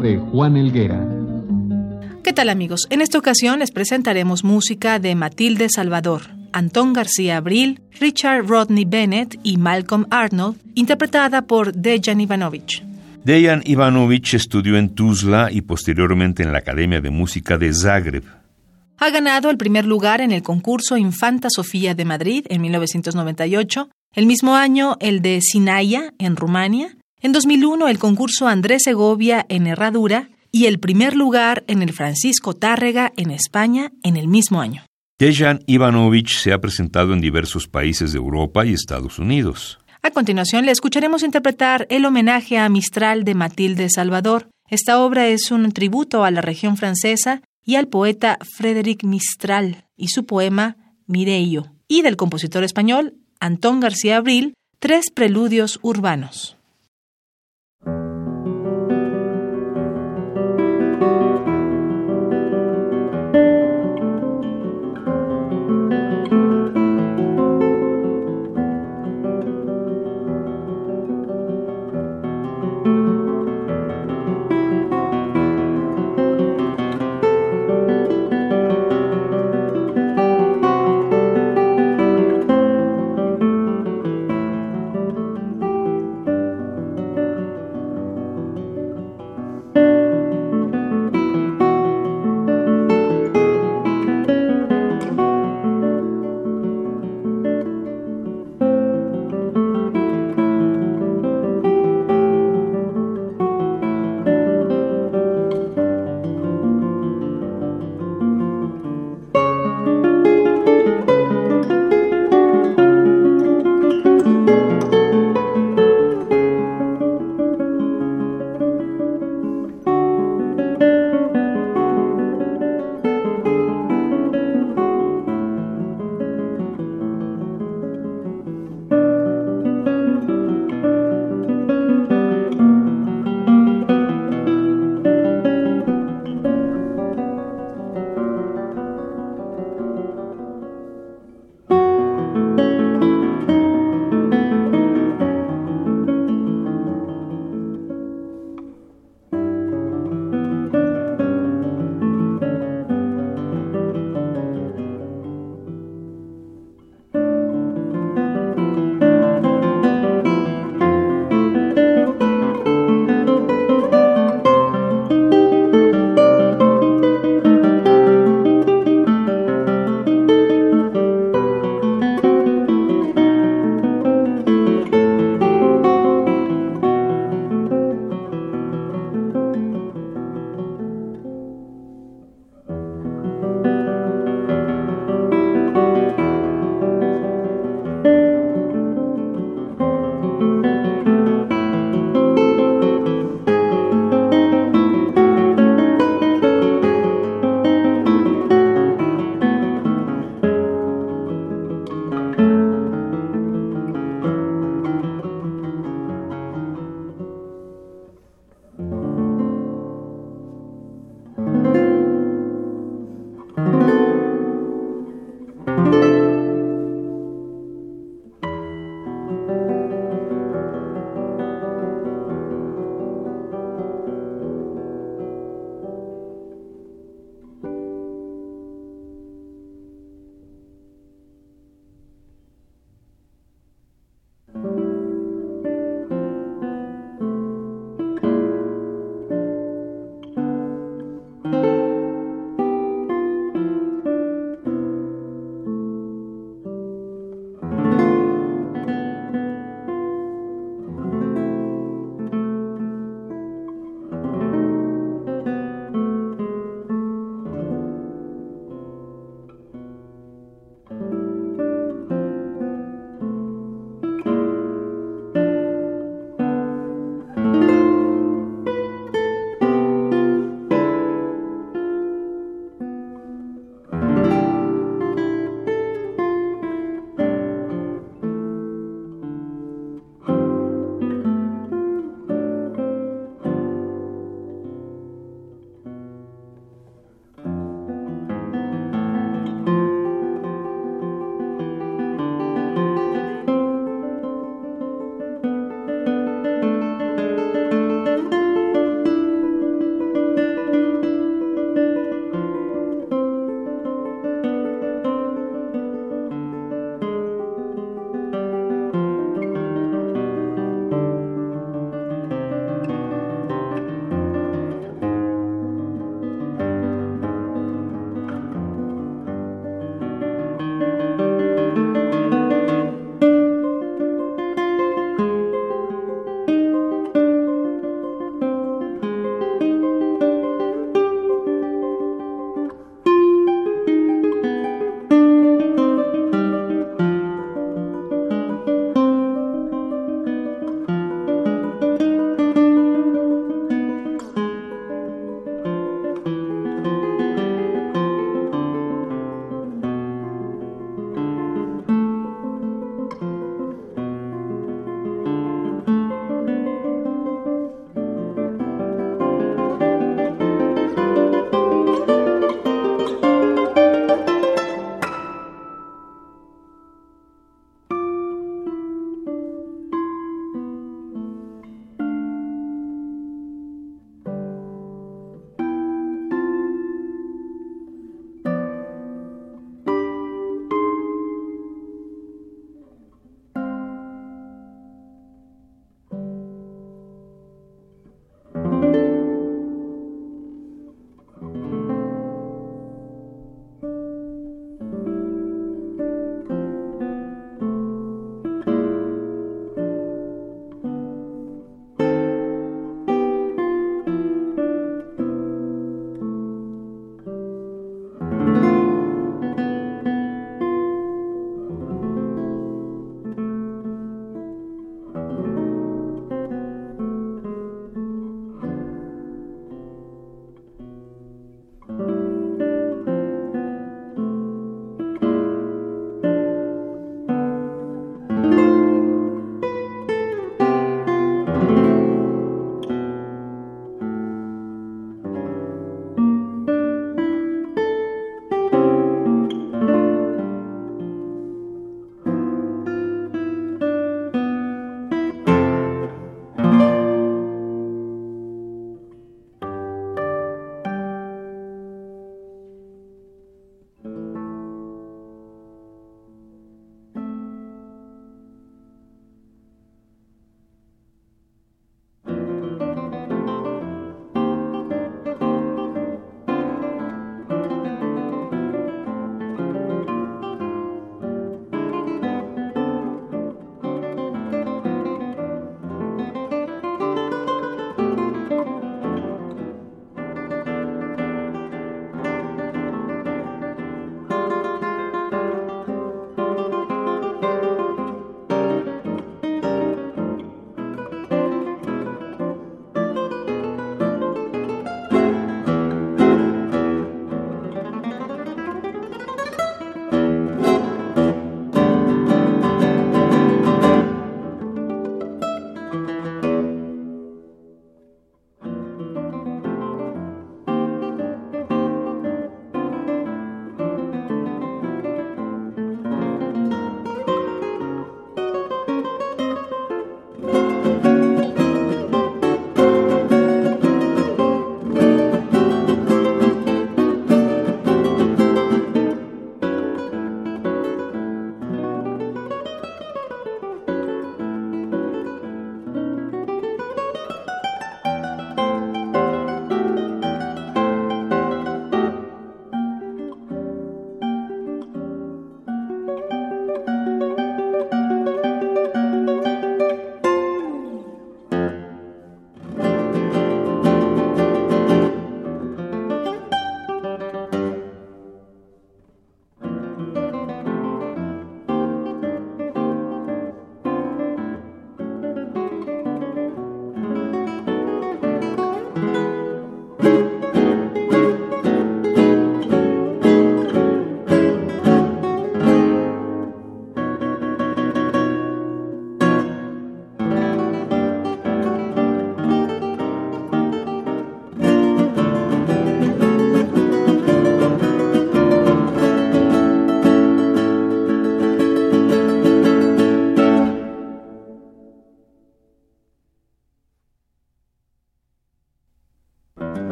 De Juan Elguera. ¿Qué tal amigos? En esta ocasión les presentaremos música de Matilde Salvador, Antón García Abril, Richard Rodney Bennett y Malcolm Arnold, interpretada por Dejan Ivanovich. Dejan Ivanovich estudió en Tuzla y posteriormente en la Academia de Música de Zagreb. Ha ganado el primer lugar en el concurso Infanta Sofía de Madrid en 1998, el mismo año el de Sinaia en Rumania, en 2001 el concurso Andrés Segovia en Herradura y el primer lugar en el Francisco Tárrega en España en el mismo año. Dejan Ivanovich se ha presentado en diversos países de Europa y Estados Unidos. A continuación le escucharemos interpretar el homenaje a Mistral de Matilde Salvador. Esta obra es un tributo a la región francesa y al poeta Frédéric Mistral y su poema Mireio, y del compositor español Antón García Abril, Tres Preludios Urbanos.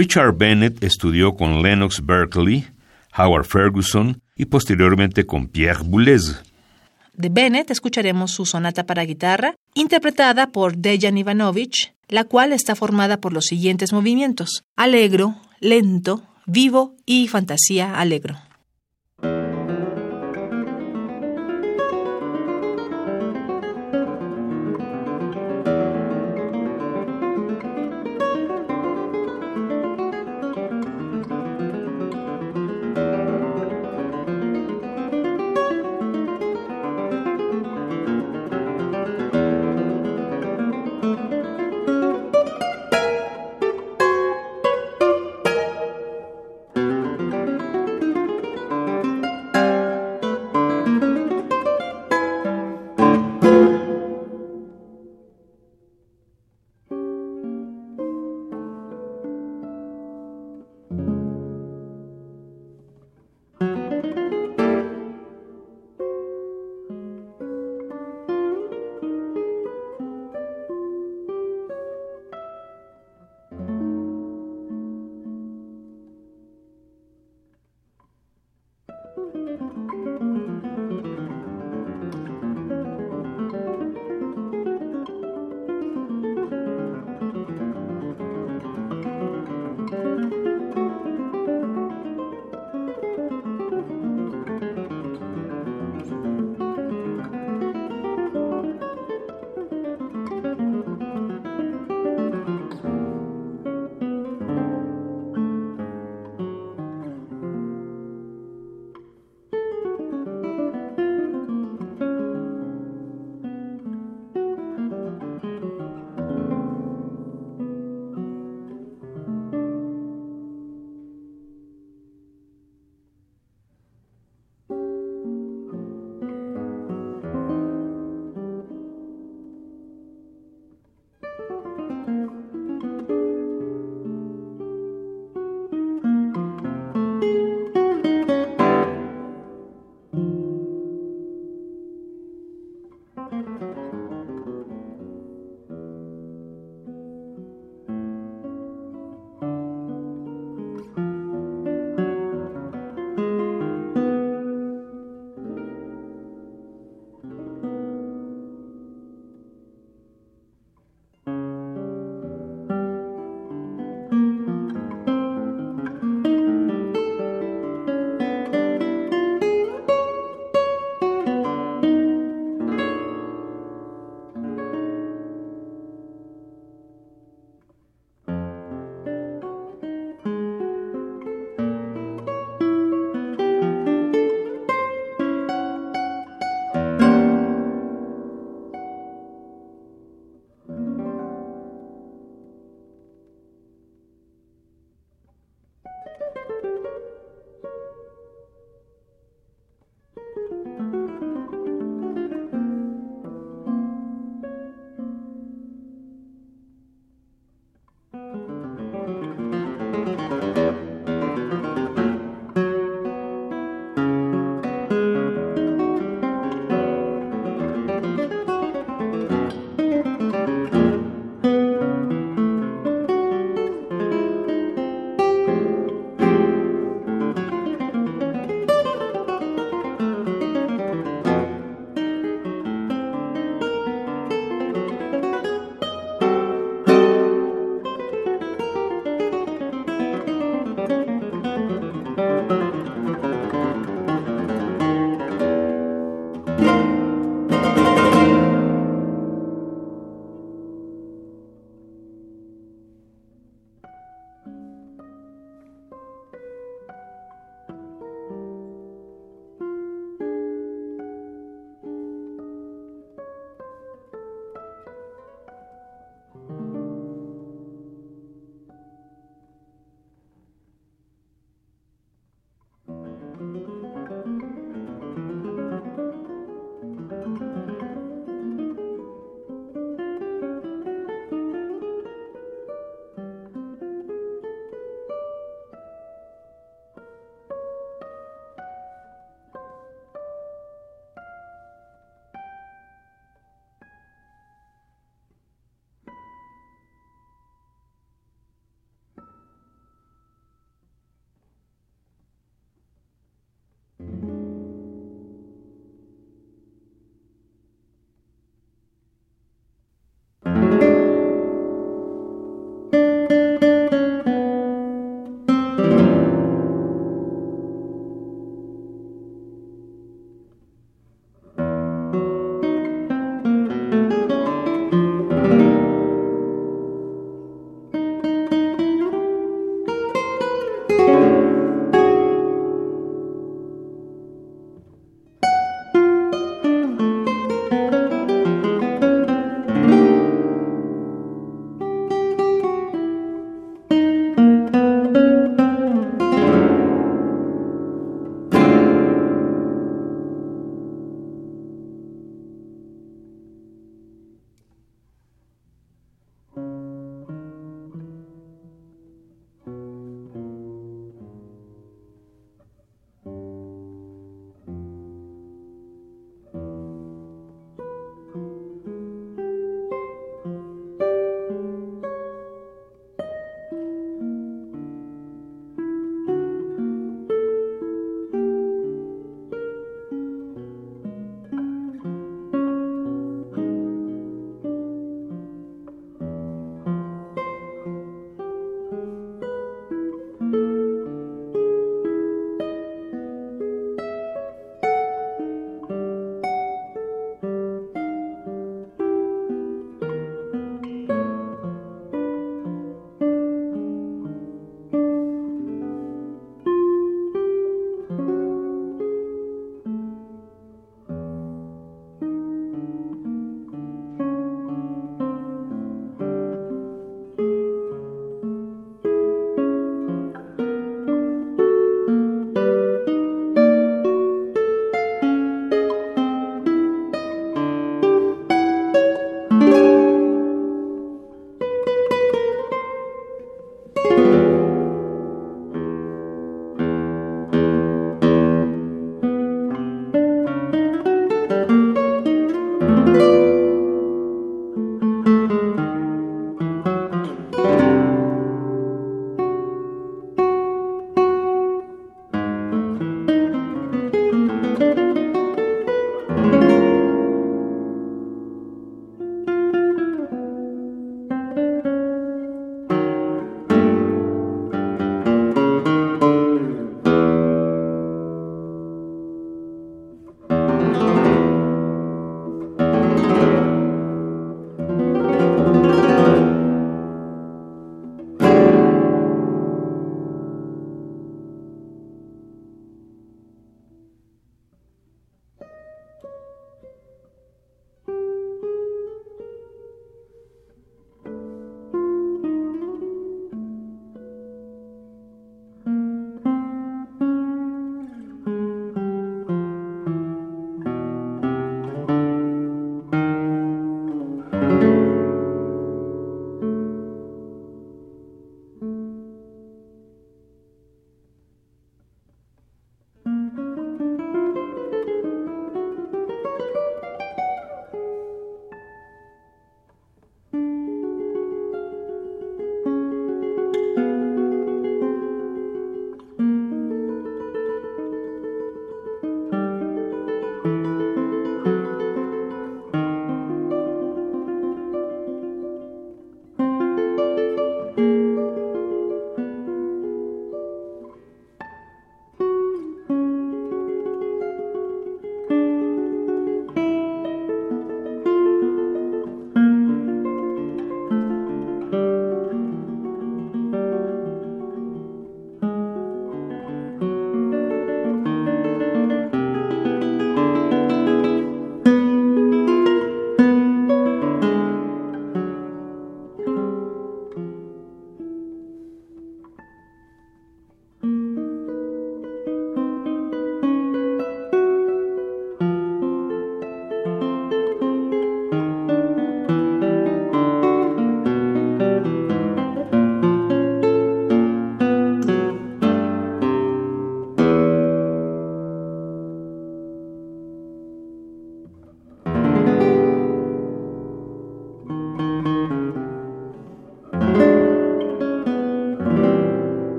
Richard Bennett estudió con Lennox Berkeley, Howard Ferguson y posteriormente con Pierre Boulez. De Bennett escucharemos su sonata para guitarra, interpretada por Dejan Ivanovich, la cual está formada por los siguientes movimientos: alegro, lento, vivo y fantasía alegro.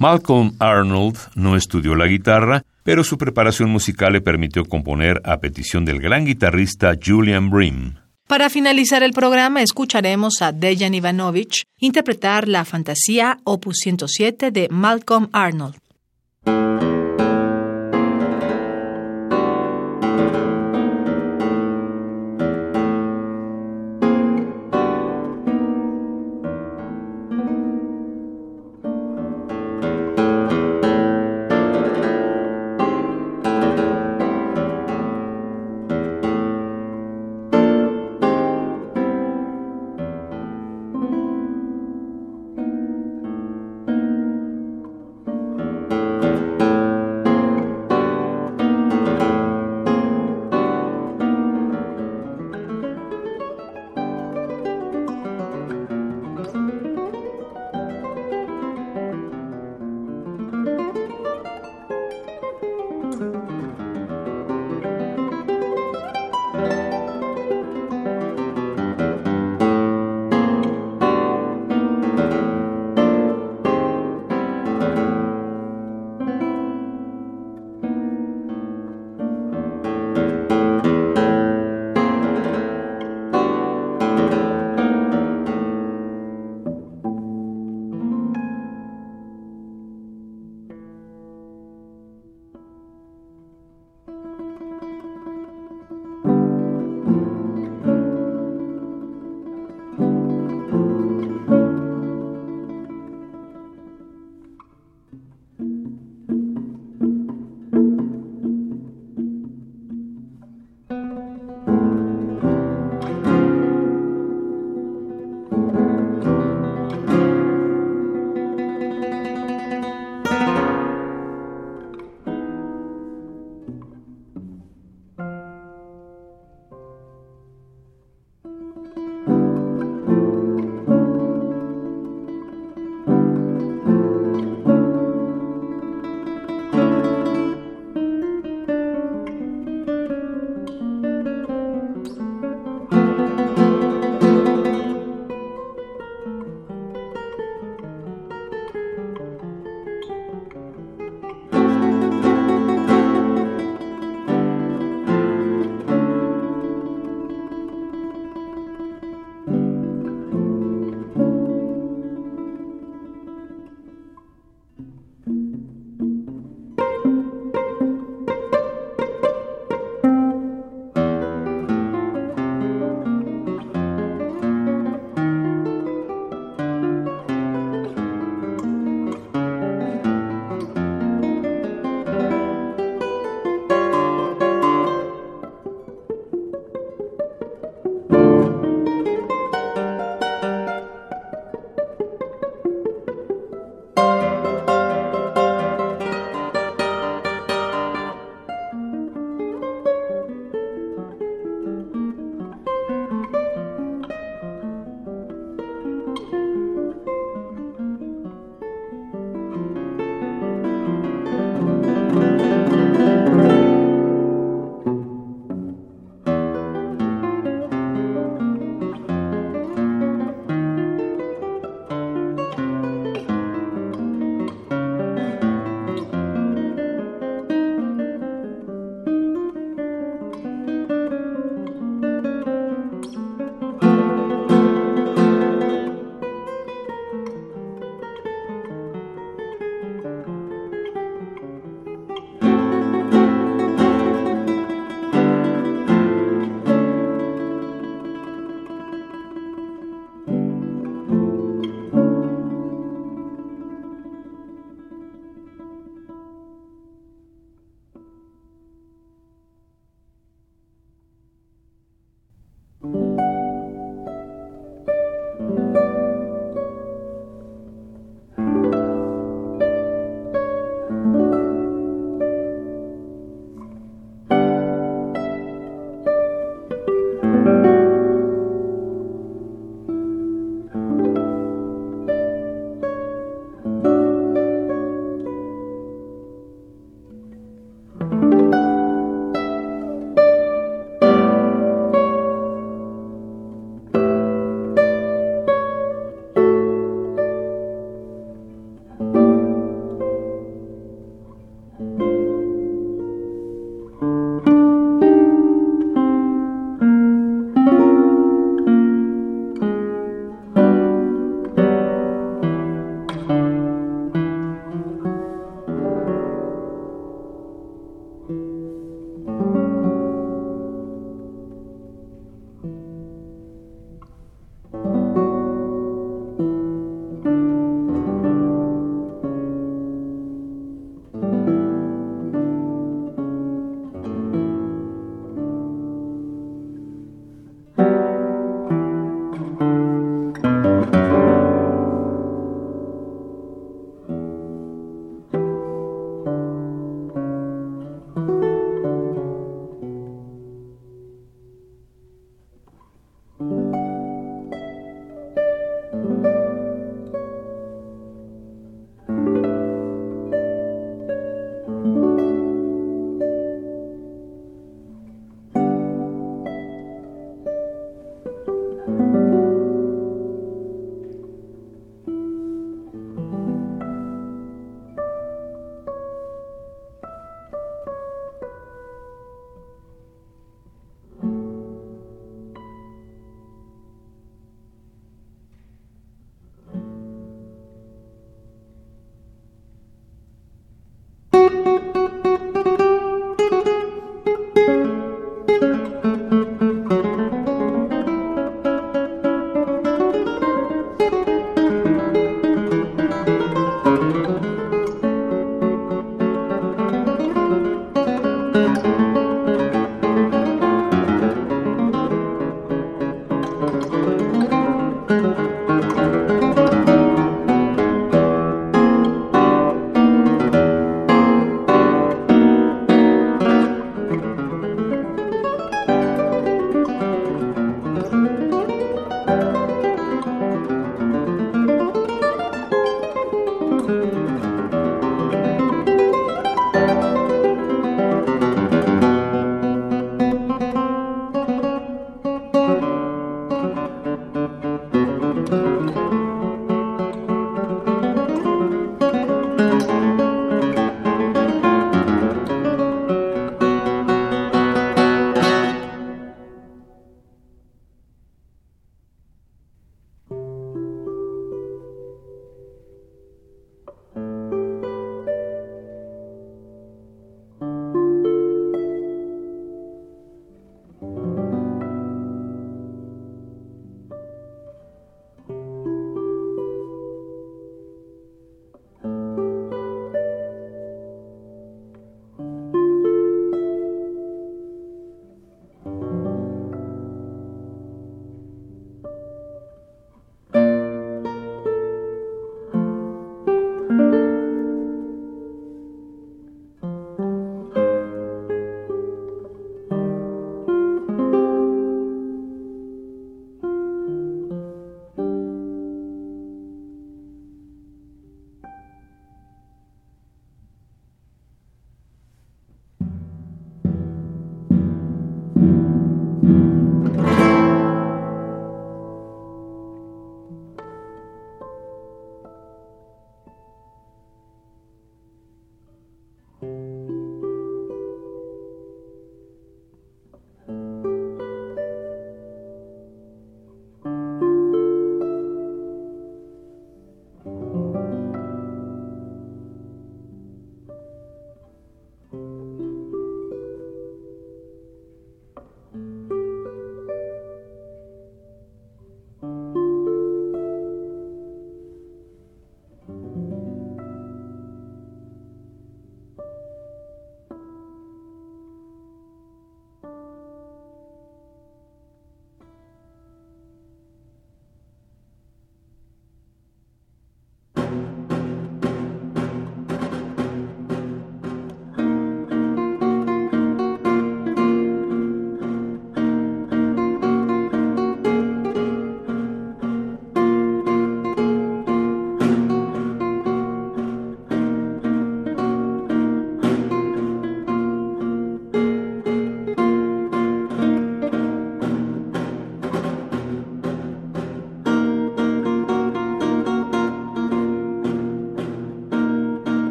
Malcolm Arnold no estudió la guitarra, pero su preparación musical le permitió componer a petición del gran guitarrista Julian Brim. Para finalizar el programa, escucharemos a Dejan Ivanovich interpretar la fantasía Opus 107 de Malcolm Arnold.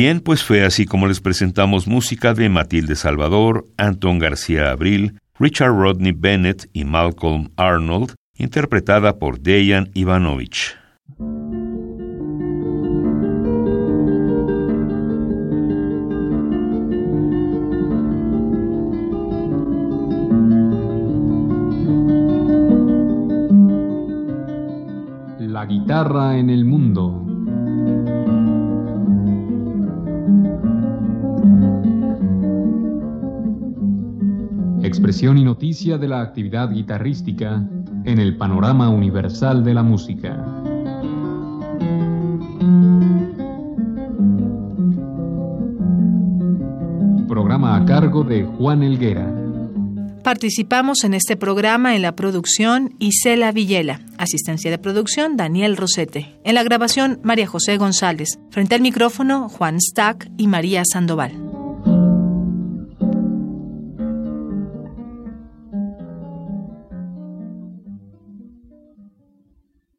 Bien, pues fue así como les presentamos música de Matilde Salvador, Anton García Abril, Richard Rodney Bennett y Malcolm Arnold, interpretada por Dejan Ivanovich. La guitarra en el Expresión y noticia de la actividad guitarrística en el panorama universal de la música. Programa a cargo de Juan Elguera. Participamos en este programa en la producción Isela Villela, asistencia de producción Daniel Rosete, en la grabación María José González, frente al micrófono Juan Stack y María Sandoval.